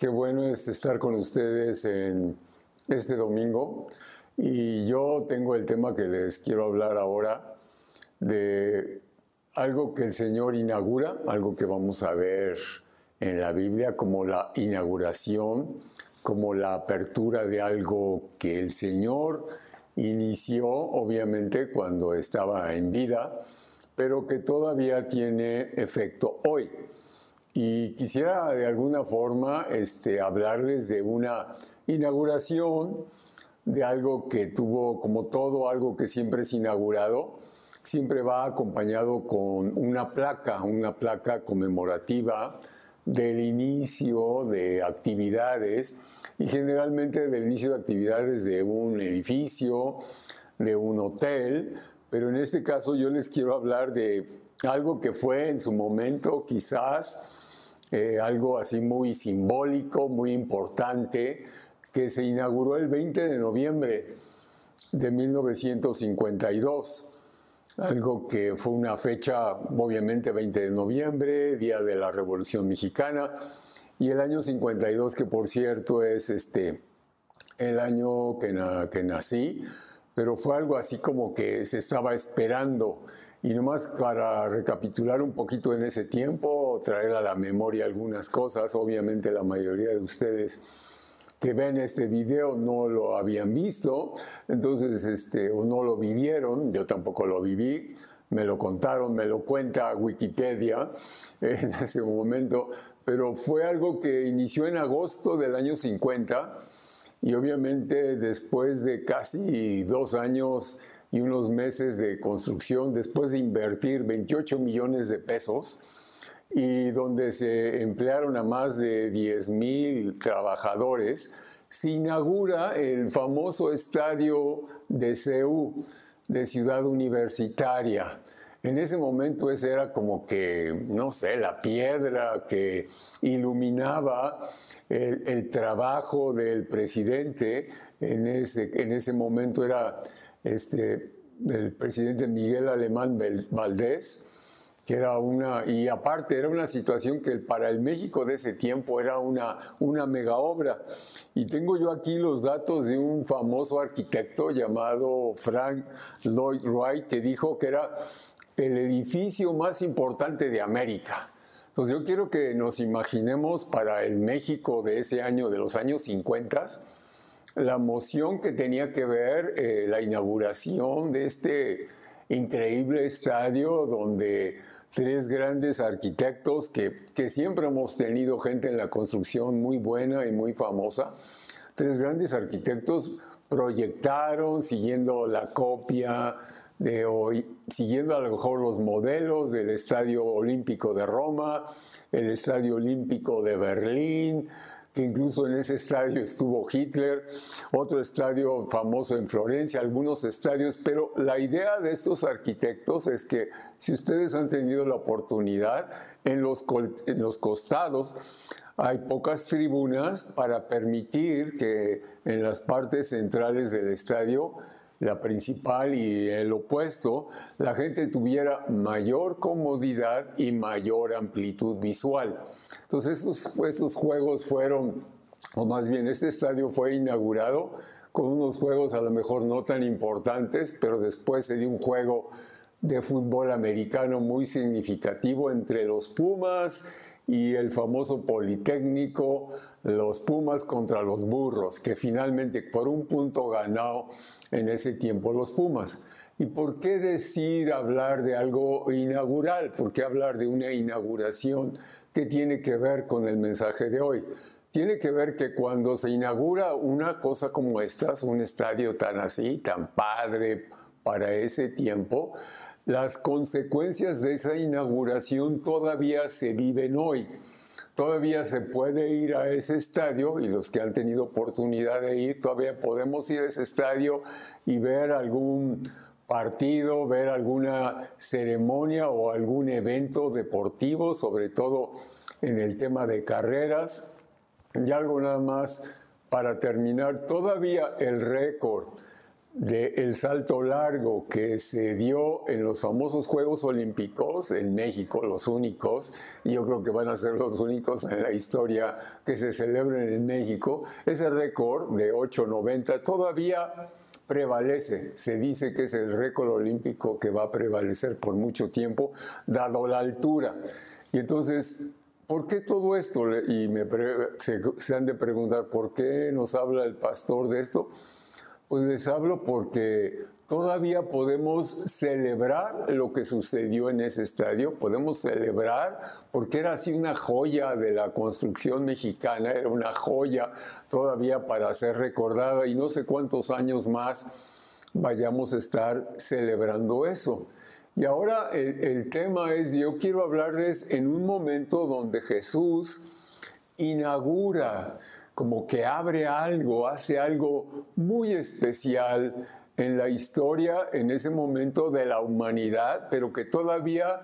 Qué bueno es estar con ustedes en este domingo. Y yo tengo el tema que les quiero hablar ahora de algo que el Señor inaugura, algo que vamos a ver en la Biblia como la inauguración, como la apertura de algo que el Señor inició, obviamente, cuando estaba en vida, pero que todavía tiene efecto hoy. Y quisiera de alguna forma este, hablarles de una inauguración, de algo que tuvo, como todo, algo que siempre es inaugurado, siempre va acompañado con una placa, una placa conmemorativa del inicio de actividades y generalmente del inicio de actividades de un edificio, de un hotel, pero en este caso yo les quiero hablar de algo que fue en su momento quizás eh, algo así muy simbólico, muy importante, que se inauguró el 20 de noviembre de 1952. Algo que fue una fecha, obviamente 20 de noviembre, día de la Revolución Mexicana, y el año 52, que por cierto es este, el año que, que nací, pero fue algo así como que se estaba esperando. Y nomás para recapitular un poquito en ese tiempo, traer a la memoria algunas cosas, obviamente la mayoría de ustedes que ven este video no lo habían visto, entonces, este, o no lo vivieron, yo tampoco lo viví, me lo contaron, me lo cuenta Wikipedia en ese momento, pero fue algo que inició en agosto del año 50 y obviamente después de casi dos años y unos meses de construcción, después de invertir 28 millones de pesos, y donde se emplearon a más de 10 mil trabajadores, se inaugura el famoso estadio de CEU, de Ciudad Universitaria. En ese momento ese era como que, no sé, la piedra que iluminaba el, trabajo del presidente en ese, en ese momento era este, el presidente Miguel Alemán Valdés, que era una, y aparte era una situación que para el México de ese tiempo era una, una mega obra. Y tengo yo aquí los datos de un famoso arquitecto llamado Frank Lloyd Wright, que dijo que era el edificio más importante de América. Entonces yo quiero que nos imaginemos para el México de ese año, de los años 50, la moción que tenía que ver eh, la inauguración de este increíble estadio donde tres grandes arquitectos que, que siempre hemos tenido gente en la construcción muy buena y muy famosa, tres grandes arquitectos proyectaron siguiendo la copia de hoy, siguiendo a lo mejor los modelos del Estadio Olímpico de Roma, el Estadio Olímpico de Berlín, que incluso en ese estadio estuvo Hitler, otro estadio famoso en Florencia, algunos estadios, pero la idea de estos arquitectos es que si ustedes han tenido la oportunidad, en los, en los costados hay pocas tribunas para permitir que en las partes centrales del estadio la principal y el opuesto, la gente tuviera mayor comodidad y mayor amplitud visual. Entonces estos, juegos fueron, o más bien este estadio fue inaugurado con unos juegos a lo mejor no tan importantes, pero después se dio un juego de fútbol americano muy significativo entre los Pumas y el famoso Politécnico, los Pumas contra los Burros, que finalmente por un punto ganó en ese tiempo los Pumas. ¿Y por qué decir hablar de algo inaugural? ¿Por qué hablar de una inauguración que tiene que ver con el mensaje de hoy? Tiene que ver que cuando se inaugura una cosa como esta, un estadio tan así, tan padre para ese tiempo, las consecuencias de esa inauguración todavía se viven hoy. Todavía se puede ir a ese estadio y los que han tenido oportunidad de ir, todavía podemos ir a ese estadio y ver algún partido, ver alguna ceremonia o algún evento deportivo, sobre todo en el tema de carreras. Y algo nada más para terminar, todavía el récord del salto largo que se dio en los famosos Juegos Olímpicos en México, los únicos, yo creo que van a ser los únicos en la historia que se celebren en México, ese récord de 8.90 todavía prevalece. Se dice que es el récord olímpico que va a prevalecer por mucho tiempo, dado la altura. Y entonces, ¿por qué todo esto? Y me se, se han de preguntar, ¿por qué nos habla el pastor de esto? Pues les hablo porque todavía podemos celebrar lo que sucedió en ese estadio, podemos celebrar porque era así una joya de la construcción mexicana, era una joya todavía para ser recordada y no sé cuántos años más vayamos a estar celebrando eso. Y ahora el, tema es, yo quiero hablarles en un momento donde Jesús inaugura como que abre algo, hace algo muy especial en la historia en ese momento de la humanidad, pero que todavía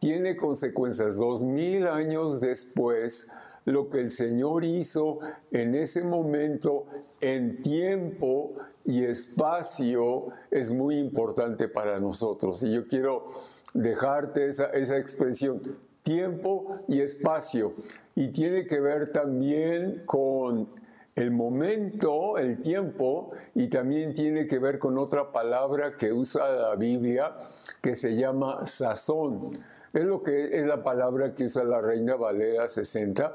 tiene consecuencias. Dos mil años después, lo que el Señor hizo en ese momento, en tiempo y espacio, es muy importante para nosotros. Y yo quiero dejarte esa, esa expresión tiempo y espacio. Y tiene que ver también con el momento, el tiempo, y también tiene que ver con otra palabra que usa la Biblia que se llama sazón. Es lo que es la palabra que usa la Reina Valera 60,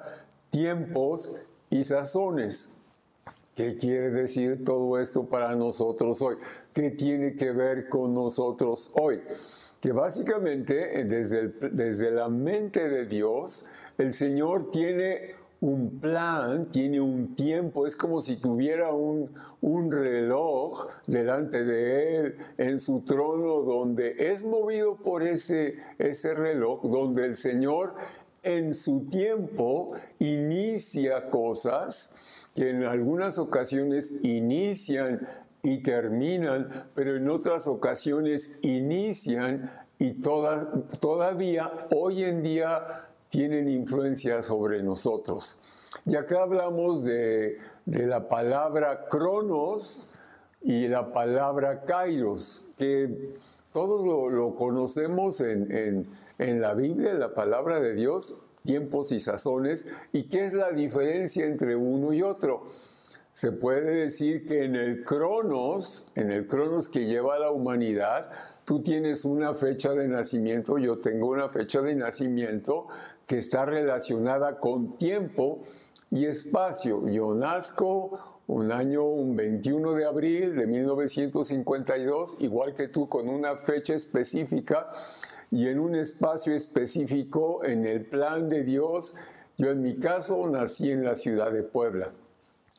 tiempos y sazones. ¿Qué quiere decir todo esto para nosotros hoy? ¿Qué tiene que ver con nosotros hoy? Que básicamente eh, desde, desde la mente de Dios, el Señor tiene un plan, tiene un tiempo, es como si tuviera un, un, reloj delante de Él en su trono, donde es movido por ese, ese reloj, donde el Señor en su tiempo inicia cosas que en algunas ocasiones inician y terminan, pero en otras ocasiones inician y todavía hoy en día tienen influencia sobre nosotros. Y acá hablamos de, la palabra cronos y la palabra kairos, que todos lo, conocemos en, en la Biblia, en la palabra de Dios, tiempos y sazones, y qué es la diferencia entre uno y otro se puede decir que en el cronos, en el cronos que lleva a la humanidad, tú tienes una fecha de nacimiento, yo tengo una fecha de nacimiento que está relacionada con tiempo y espacio. Yo nazco un año, un 21 de abril de 1952, igual que tú, con una fecha específica y en un espacio específico en el plan de Dios. Yo en mi caso nací en la ciudad de Puebla.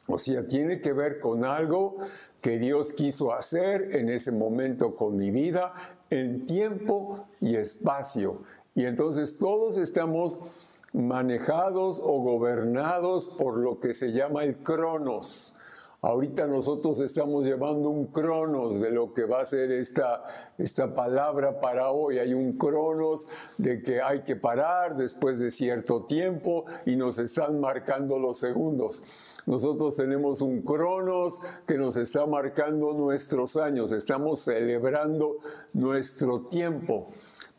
O sea, tiene que ver con algo que Dios quiso hacer en ese momento con mi vida, en tiempo y espacio. Y entonces todos estamos manejados o gobernados por lo que se llama el cronos. Ahorita nosotros estamos llevando un cronos de lo que va a ser esta, esta palabra para hoy. Hay un cronos de que hay que parar después de cierto tiempo y nos están marcando los segundos. Nosotros tenemos un cronos que nos está marcando nuestros años, estamos celebrando nuestro tiempo.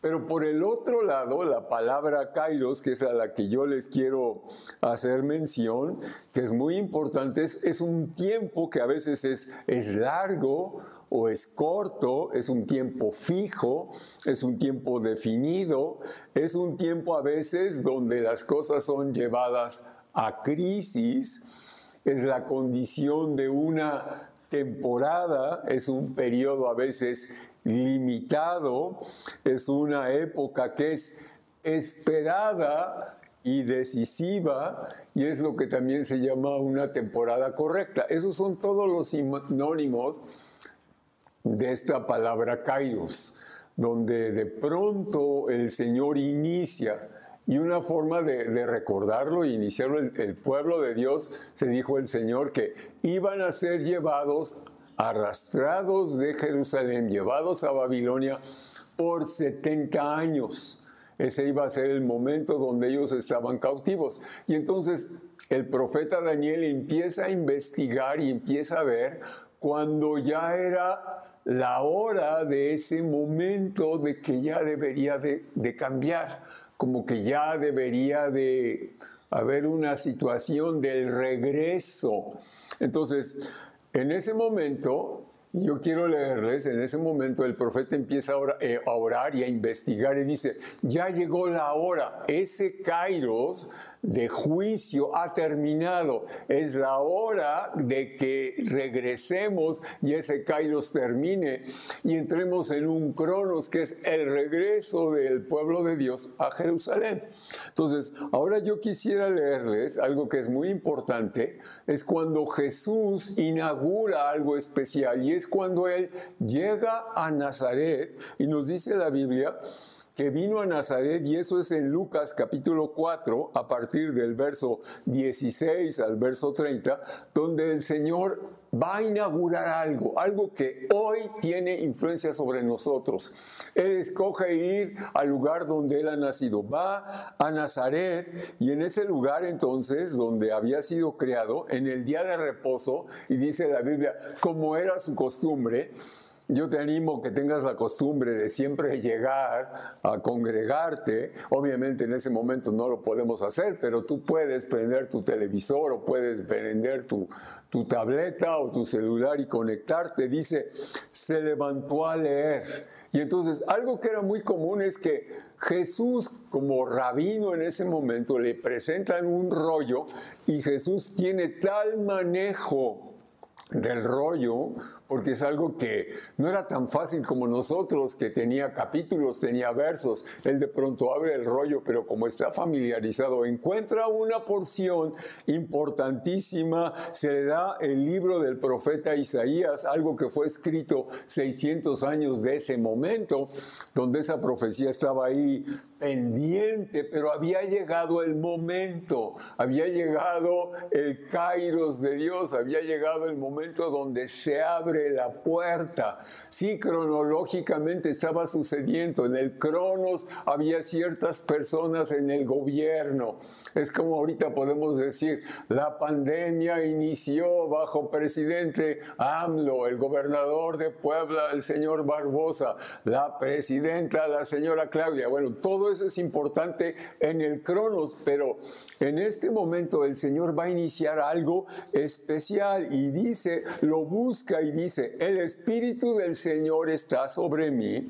Pero por el otro lado, la palabra kairos, que es a la que yo les quiero hacer mención, que es muy importante, es, un tiempo que a veces es, es largo o es corto, es un tiempo fijo, es un tiempo definido, es un tiempo a veces donde las cosas son llevadas a crisis es la condición de una temporada, es un periodo a veces limitado, es una época que es esperada y decisiva y es lo que también se llama una temporada correcta. Esos son todos los sinónimos de esta palabra kairos, donde de pronto el Señor inicia y una forma de, recordarlo e iniciarlo, el, pueblo de Dios, se dijo el Señor, que iban a ser llevados, arrastrados de Jerusalén, llevados a Babilonia por 70 años. Ese iba a ser el momento donde ellos estaban cautivos. Y entonces el profeta Daniel empieza a investigar y empieza a ver cuando ya era la hora de ese momento de que ya debería de, de cambiar, como que ya debería de haber una situación del regreso. Entonces, en ese momento, yo quiero leerles, en ese momento el profeta empieza eh, a orar, y a investigar y dice, ya llegó la hora, ese kairos de juicio ha terminado, es la hora de que regresemos y ese kairos termine y entremos en un cronos que es el regreso del pueblo de Dios a Jerusalén. Entonces, ahora yo quisiera leerles algo que es muy importante, es cuando Jesús inaugura algo especial y es cuando Él llega a Nazaret y nos dice la Biblia que vino a Nazaret y eso es en Lucas capítulo 4 a partir del verso 16 al verso 30, donde el Señor va a inaugurar algo, algo que hoy tiene influencia sobre nosotros. Él escoge ir al lugar donde él ha nacido, va a Nazaret y en ese lugar entonces donde había sido creado, en el día de reposo, y dice la Biblia, como era su costumbre, yo te animo que tengas la costumbre de siempre llegar a congregarte. Obviamente en ese momento no lo podemos hacer, pero tú puedes prender tu televisor o puedes prender tu, tu tableta o tu celular y conectarte. Dice, se levantó a leer. Y entonces algo que era muy común es que Jesús como rabino en ese momento le presentan un rollo y Jesús tiene tal manejo del rollo, porque es algo que no era tan fácil como nosotros, que tenía capítulos, tenía versos. Él de pronto abre el rollo, pero como está familiarizado, encuentra una porción importantísima, se le da el libro del profeta Isaías, algo que fue escrito 600 años de ese momento, donde esa profecía estaba ahí pendiente, pero había llegado el momento, había llegado el kairos de Dios, había llegado el momento donde se abre la puerta. Sí, cronológicamente estaba sucediendo, en el cronos había ciertas personas en el gobierno. Es como ahorita podemos decir, la pandemia inició bajo presidente AMLO, el gobernador de Puebla, el señor Barbosa, la presidenta, la señora Claudia. Bueno, todo eso es importante en el Cronos, pero en este momento el Señor va a iniciar algo especial y dice, lo busca y dice, el Espíritu del Señor está sobre mí,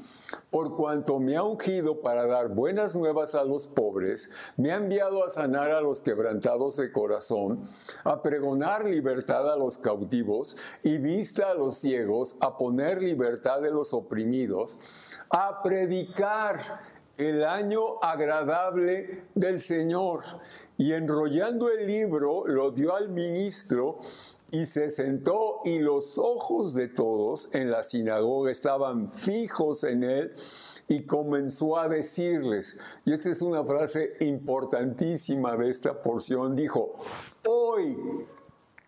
por cuanto me ha ungido para dar buenas nuevas a los pobres, me ha enviado a sanar a los quebrantados de corazón, a pregonar libertad a los cautivos y vista a los ciegos, a poner libertad de los oprimidos, a predicar el año agradable del Señor. Y enrollando el libro, lo dio al ministro y se sentó y los ojos de todos en la sinagoga estaban fijos en él y comenzó a decirles, y esta es una frase importantísima de esta porción, dijo, hoy,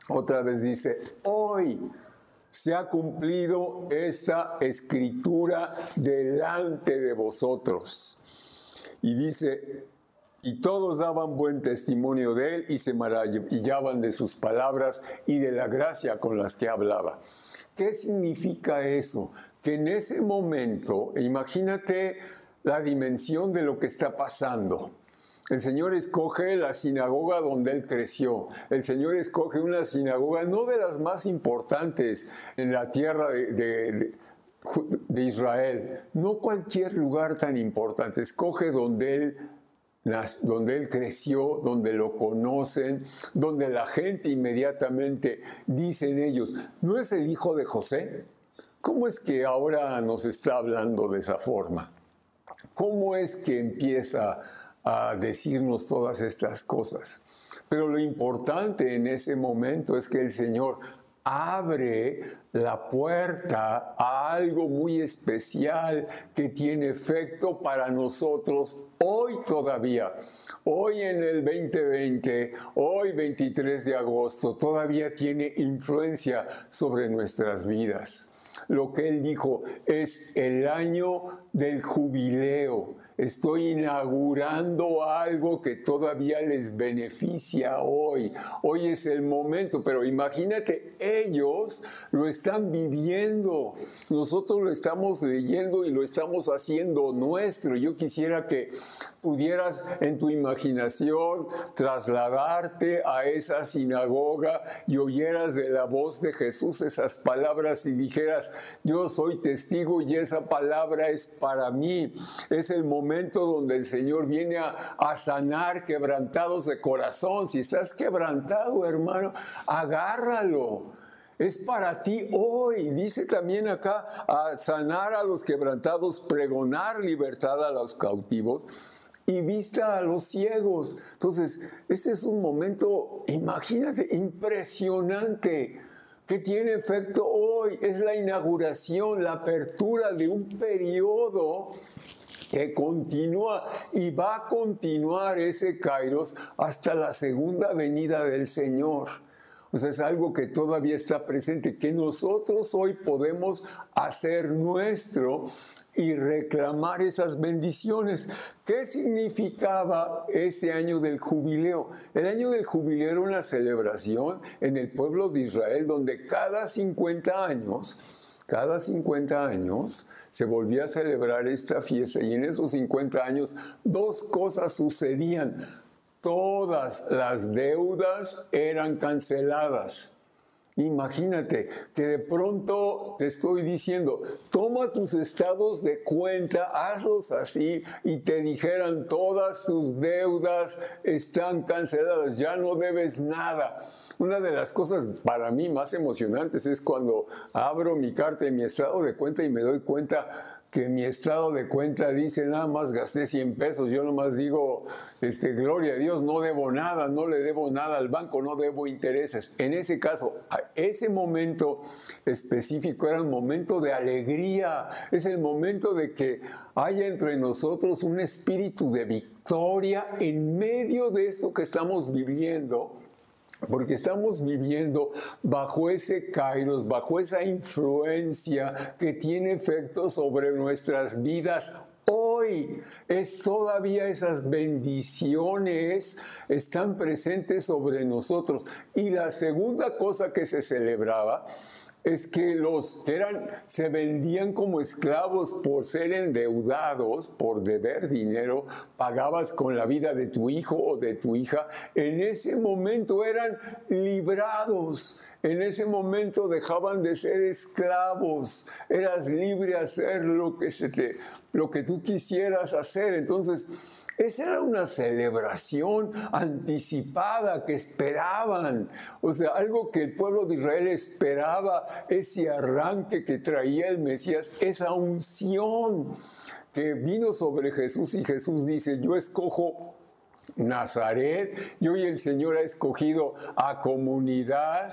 otra vez dice, hoy se ha cumplido esta escritura delante de vosotros. Y dice, y todos daban buen testimonio de él y se maravillaban de sus palabras y de la gracia con las que hablaba. ¿Qué significa eso? Que en ese momento, imagínate la dimensión de lo que está pasando. El Señor escoge la sinagoga donde Él creció. El Señor escoge una sinagoga no de las más importantes en la tierra de, Israel, no cualquier lugar tan importante. Escoge donde Él donde él creció, donde lo conocen, donde la gente inmediatamente dicen ellos, ¿no es el hijo de José? ¿Cómo es que ahora nos está hablando de esa forma? ¿Cómo es que empieza a decirnos todas estas cosas. Pero lo importante en ese momento es que el Señor abre la puerta a algo muy especial que tiene efecto para nosotros hoy todavía. Hoy en el 2020, hoy 23 de agosto, todavía tiene influencia sobre nuestras vidas. Lo que él dijo es el año del jubileo, Estoy inaugurando algo que todavía les beneficia hoy. Hoy es el momento, pero imagínate, ellos lo están viviendo. Nosotros lo estamos leyendo y lo estamos haciendo nuestro. Yo quisiera que pudieras en tu imaginación trasladarte a esa sinagoga y oyeras de la voz de Jesús esas palabras y dijeras, yo soy testigo y esa palabra es para mí. Es el momento donde el Señor viene a, a sanar quebrantados de corazón. Si estás quebrantado, hermano, agárralo es para ti hoy. Dice también acá a sanar a los quebrantados, pregonar libertad a los cautivos y vista a los ciegos. Entonces, este es un momento, imagínate, impresionante que tiene efecto hoy. Es la inauguración, la apertura de un periodo que continúa y va a continuar ese Kairos hasta la segunda venida del Señor. O sea, es algo que todavía está presente, que nosotros hoy podemos hacer nuestro y reclamar esas bendiciones. ¿Qué significaba ese año del jubileo? El año del jubileo era una celebración en el pueblo de Israel donde cada 50 años, cada 50 años se volvía a celebrar esta fiesta y en esos 50 años dos cosas sucedían. Todas las deudas eran canceladas Imagínate que de pronto te estoy diciendo, toma tus estados de cuenta, hazlos así y te dijeran todas tus deudas están canceladas, ya no debes nada. Una de las cosas para mí más emocionantes es cuando abro mi carta y mi estado de cuenta y me doy cuenta que mi estado de cuenta dice nada más gasté 100 pesos, yo nomás digo, este, gloria a Dios, no debo nada, no le debo nada al banco, no debo intereses. En ese caso, ese momento específico era un momento de alegría, es el momento de que haya entre nosotros un espíritu de victoria en medio de esto que estamos viviendo porque estamos viviendo bajo ese kairos, bajo esa influencia que tiene efectos sobre nuestras vidas hoy es todavía esas bendiciones están presentes sobre nosotros. Y la segunda cosa que se celebraba es que los que eran, se vendían como esclavos por ser endeudados, por deber dinero, pagabas con la vida de tu hijo o de tu hija, en ese momento eran librados. En ese momento dejaban de ser esclavos, eras libre a hacer lo que, se te, lo que tú quisieras hacer. Entonces, esa era una celebración anticipada que esperaban. O sea, algo que el pueblo de Israel esperaba, ese arranque que traía el Mesías, esa unción que vino sobre Jesús y Jesús dice, yo escojo Nazaret y hoy el Señor ha escogido a comunidad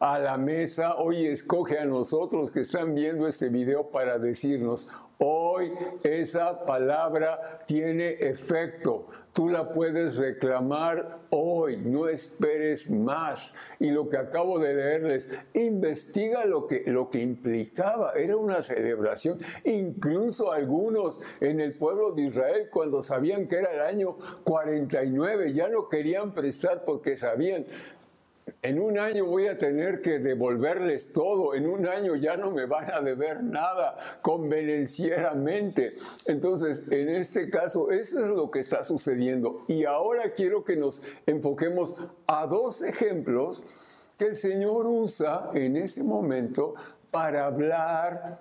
a la mesa, hoy escoge a nosotros que están viendo este video para decirnos, hoy esa palabra tiene efecto, tú la puedes reclamar hoy, no esperes más. Y lo que acabo de leerles, investiga lo que, lo que implicaba, era una celebración, incluso algunos en el pueblo de Israel cuando sabían que era el año 49 ya no querían prestar porque sabían en un año voy a tener que devolverles todo, en un año ya no me van a deber nada convenencieramente. Entonces, en este caso, eso es lo que está sucediendo. Y ahora quiero que nos enfoquemos a dos ejemplos que el Señor usa en ese momento para hablar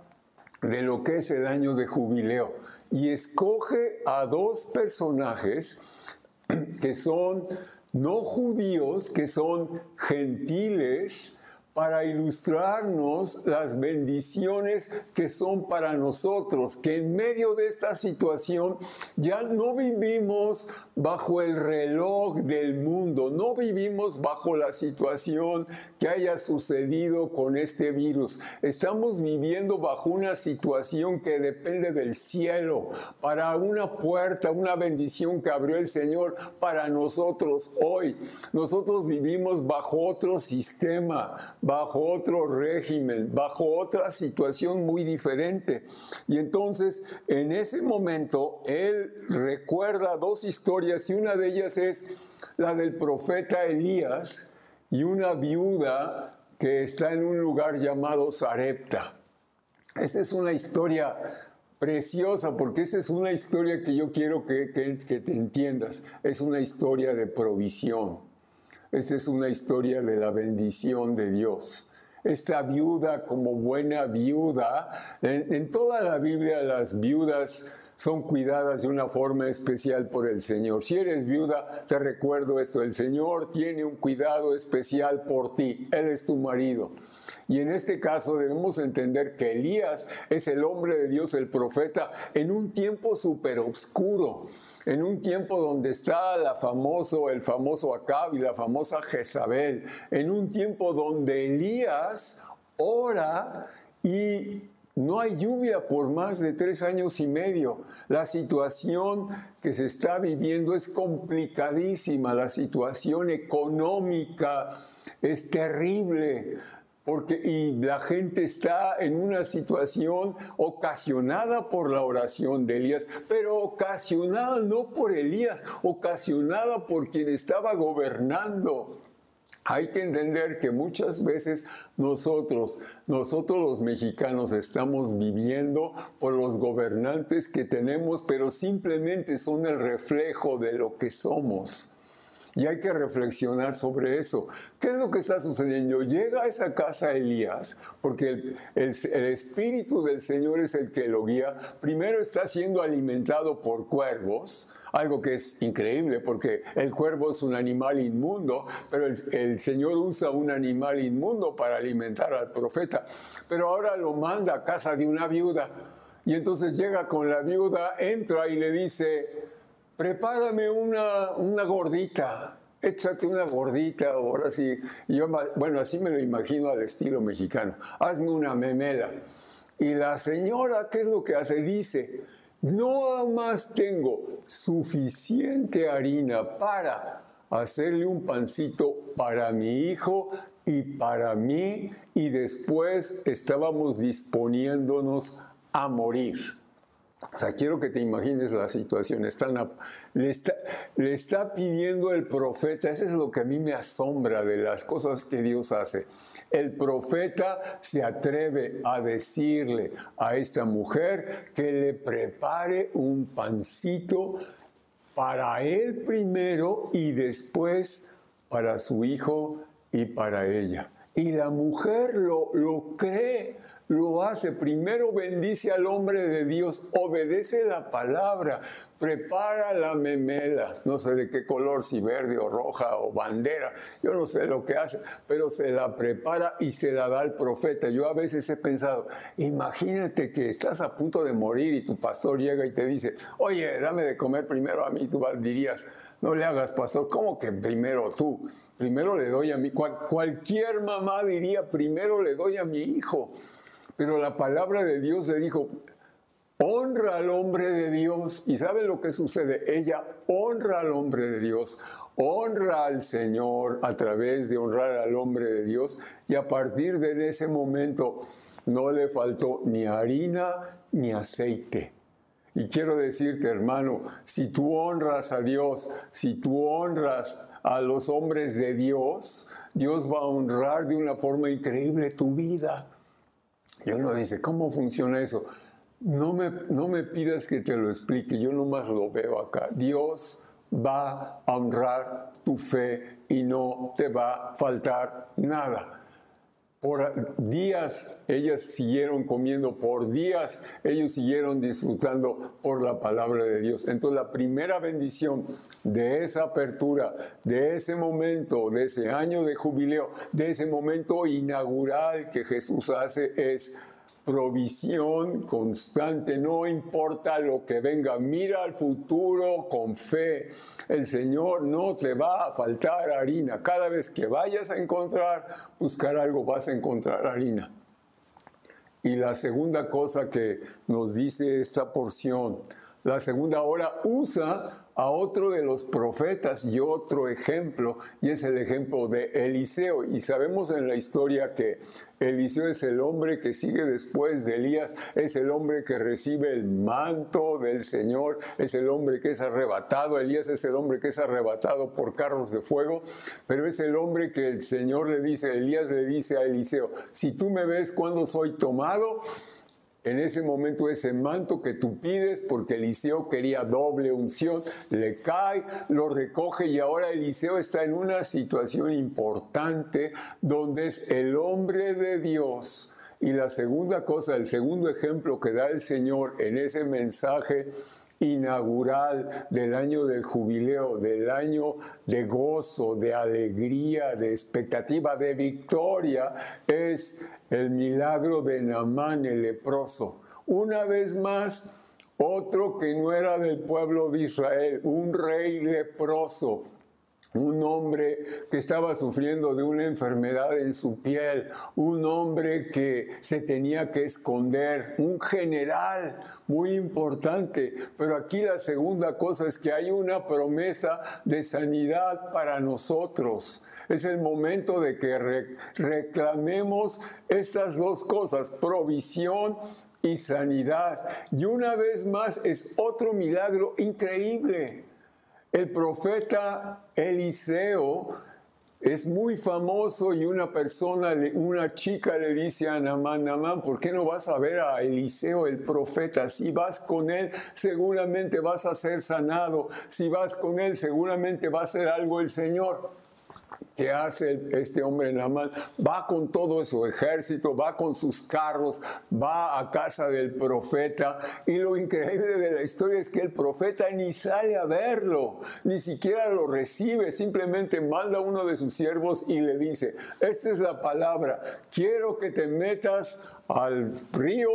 de lo que es el año de jubileo. Y escoge a dos personajes que son no judíos que son gentiles para ilustrarnos las bendiciones que son para nosotros, que en medio de esta situación ya no vivimos bajo el reloj del mundo, no vivimos bajo la situación que haya sucedido con este virus, estamos viviendo bajo una situación que depende del cielo, para una puerta, una bendición que abrió el Señor para nosotros hoy. Nosotros vivimos bajo otro sistema, bajo otro régimen, bajo otra situación muy diferente. Y entonces, en ese momento, él recuerda dos historias y una de ellas es la del profeta Elías y una viuda que está en un lugar llamado Sarepta. Esta es una historia preciosa, porque esta es una historia que yo quiero que, que, te entiendas. Es una historia de provisión. Esta es una historia de la bendición de Dios. Esta viuda como buena viuda, en, toda la Biblia las viudas son cuidadas de una forma especial por el Señor. Si eres viuda, te recuerdo esto, el Señor tiene un cuidado especial por ti, Él es tu marido. Y en este caso debemos entender que Elías es el hombre de Dios, el profeta, en un tiempo súper oscuro, en un tiempo donde está la famoso, el famoso Acab y la famosa Jezabel, en un tiempo donde Elías ora y no hay lluvia por más de tres años y medio. La situación que se está viviendo es complicadísima. La situación económica es terrible porque y la gente está en una situación ocasionada por la oración de Elías, pero ocasionada no por Elías, ocasionada por quien estaba gobernando. Hay que entender que muchas veces nosotros, nosotros los mexicanos estamos viviendo por los gobernantes que tenemos, pero simplemente son el reflejo de lo que somos. Y hay que reflexionar sobre eso. ¿Qué es lo que está sucediendo? Llega a esa casa Elías, porque el, Espíritu del Señor es el que lo guía. Primero está siendo alimentado por cuervos, algo que es increíble porque el cuervo es un animal inmundo, pero el, Señor usa un animal inmundo para alimentar al profeta. Pero ahora lo manda a casa de una viuda. Y entonces llega con la viuda, entra y le dice, prepárame una, una gordita, échate una gordita, ahora sí. Yo, bueno, así me lo imagino al estilo mexicano. Hazme una memela. Y la señora, ¿qué es lo que hace? Dice, no más tengo suficiente harina para hacerle un pancito para mi hijo y para mí, y después estábamos disponiéndonos a morir. O sea, quiero que te imagines la situación. le, está, le, está, pidiendo el profeta, eso es lo que a mí me asombra de las cosas que Dios hace. El profeta se atreve a decirle a esta mujer que le prepare un pancito para él primero y después para su hijo y para ella. Y la mujer lo, lo cree, lo hace. Primero bendice al hombre de Dios, obedece la palabra, prepara la memela, no sé de qué color, si verde o roja o bandera, yo no sé lo que hace, pero se la prepara y se la da al profeta. Yo a veces he pensado, imagínate que estás a punto de morir y tu pastor llega y te dice, oye, dame de comer primero a mí, tú dirías, no le hagas, pastor, ¿cómo que primero tú? Primero le doy a mí, cualquier mamá diría, primero le doy a mi hijo. Pero la palabra de Dios le dijo, honra al hombre de Dios. ¿Y sabe lo que sucede? Ella honra al hombre de Dios, honra al Señor a través de honrar al hombre de Dios. Y a partir de ese momento no le faltó ni harina ni aceite. Y quiero decirte, hermano, si tú honras a Dios, si tú honras a los hombres de Dios, Dios va a honrar de una forma increíble tu vida. Y uno dice, ¿cómo funciona eso? No me, no me pidas que te lo explique, yo nomás lo veo acá. Dios va a honrar tu fe y no te va a faltar nada. Por días ellas siguieron comiendo, por días ellos siguieron disfrutando por la palabra de Dios. Entonces la primera bendición de esa apertura, de ese momento, de ese año de jubileo, de ese momento inaugural que Jesús hace es provisión constante, no importa lo que venga, mira al futuro con fe. El Señor no te va a faltar harina. Cada vez que vayas a encontrar, buscar algo, vas a encontrar harina. Y la segunda cosa que nos dice esta porción, la segunda hora usa a otro de los profetas y otro ejemplo, y es el ejemplo de Eliseo. Y sabemos en la historia que Eliseo es el hombre que sigue después de Elías, es el hombre que recibe el manto del Señor, es el hombre que es arrebatado, Elías es el hombre que es arrebatado por carros de fuego, pero es el hombre que el Señor le dice, Elías le dice a Eliseo, si tú me ves cuando soy tomado, en ese momento ese manto que tú pides, porque Eliseo quería doble unción, le cae, lo recoge y ahora Eliseo está en una situación importante donde es el hombre de Dios. Y la segunda cosa, el segundo ejemplo que da el Señor en ese mensaje inaugural del año del jubileo, del año de gozo, de alegría, de expectativa, de victoria, es el milagro de Namán el leproso. Una vez más, otro que no era del pueblo de Israel, un rey leproso, un hombre que estaba sufriendo de una enfermedad en su piel, un hombre que se tenía que esconder, un general muy importante. Pero aquí la segunda cosa es que hay una promesa de sanidad para nosotros. Es el momento de que reclamemos estas dos cosas, provisión y sanidad. Y una vez más es otro milagro increíble. El profeta Eliseo es muy famoso y una persona, una chica le dice a Namán, Namán, ¿por qué no vas a ver a Eliseo el profeta? Si vas con él, seguramente vas a ser sanado. Si vas con él, seguramente va a hacer algo el Señor que hace este hombre mano, va con todo su ejército, va con sus carros, va a casa del profeta. Y lo increíble de la historia es que el profeta ni sale a verlo, ni siquiera lo recibe, simplemente manda a uno de sus siervos y le dice, esta es la palabra, quiero que te metas al río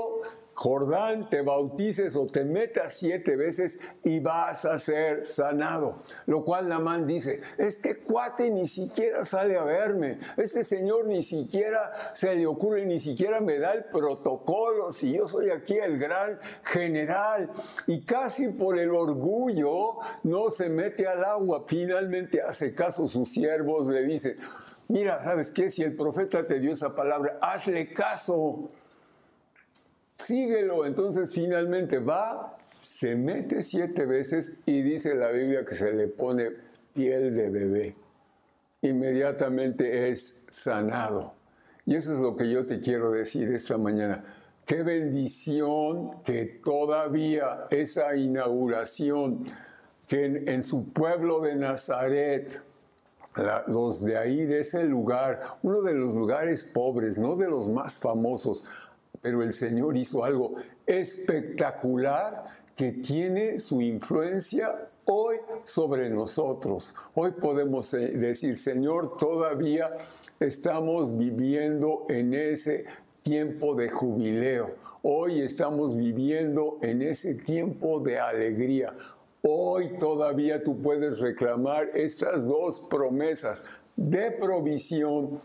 Jordán, te bautices o te metas siete veces y vas a ser sanado. Lo cual Namán dice, este cuate ni siquiera sale a verme, este señor ni siquiera se le ocurre, ni siquiera me da el protocolo, si yo soy aquí el gran general. Y casi por el orgullo no se mete al agua, finalmente hace caso sus siervos, le dice, mira, ¿sabes qué? Si el profeta te dio esa palabra, hazle caso síguelo. Entonces finalmente va, se mete siete veces y dice la Biblia que se le pone piel de bebé. Inmediatamente es sanado. Y eso es lo que yo te quiero decir esta mañana. Qué bendición que todavía esa inauguración, que en, su pueblo de Nazaret, los de ahí, de ese lugar, uno de los lugares pobres, no de los más famosos, pero el Señor hizo algo espectacular que tiene su influencia hoy sobre nosotros. Hoy podemos eh, decir, Señor, todavía estamos viviendo en ese tiempo de jubileo. Hoy estamos viviendo en ese tiempo de alegría. Hoy todavía tú puedes reclamar estas dos promesas de provisión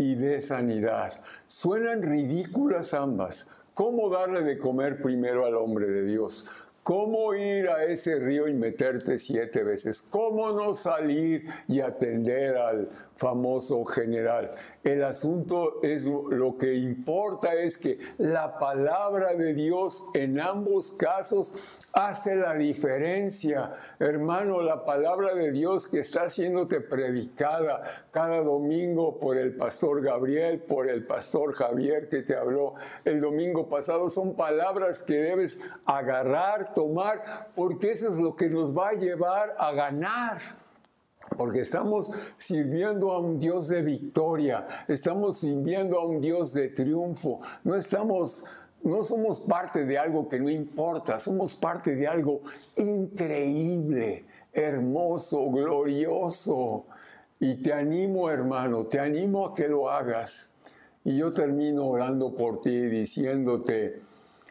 y de sanidad. Suenan ridículas ambas. ¿Cómo darle de comer primero al hombre de Dios? ¿Cómo ir a ese río y meterte siete veces? ¿Cómo no salir y atender al famoso general? El asunto es lo que importa es que la palabra de Dios en ambos casos hace la diferencia. Hermano, la palabra de Dios que está haciéndote predicada cada domingo por el pastor Gabriel, por el pastor Javier que te habló el domingo pasado, son palabras que debes agarrar, tomar, porque eso es lo que nos va a llevar a ganar porque estamos sirviendo a un Dios de victoria, estamos sirviendo a un Dios de triunfo, no estamos no somos parte de algo que no importa, somos parte de algo increíble, hermoso, glorioso. Y te animo, hermano, te animo a que lo hagas. Y yo termino orando por ti, diciéndote,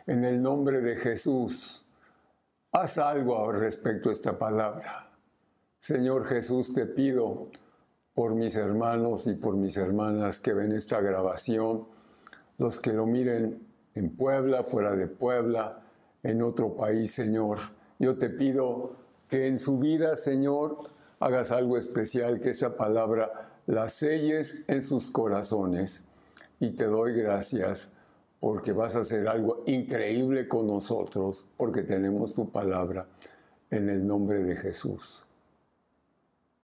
en el nombre de Jesús, haz algo respecto a esta palabra. Señor Jesús, te pido por mis hermanos y por mis hermanas que ven esta grabación, los que lo miren en Puebla, fuera de Puebla, en otro país, Señor. Yo te pido que en su vida, Señor, hagas algo especial, que esta palabra la selles en sus corazones. Y te doy gracias porque vas a hacer algo increíble con nosotros, porque tenemos tu palabra en el nombre de Jesús.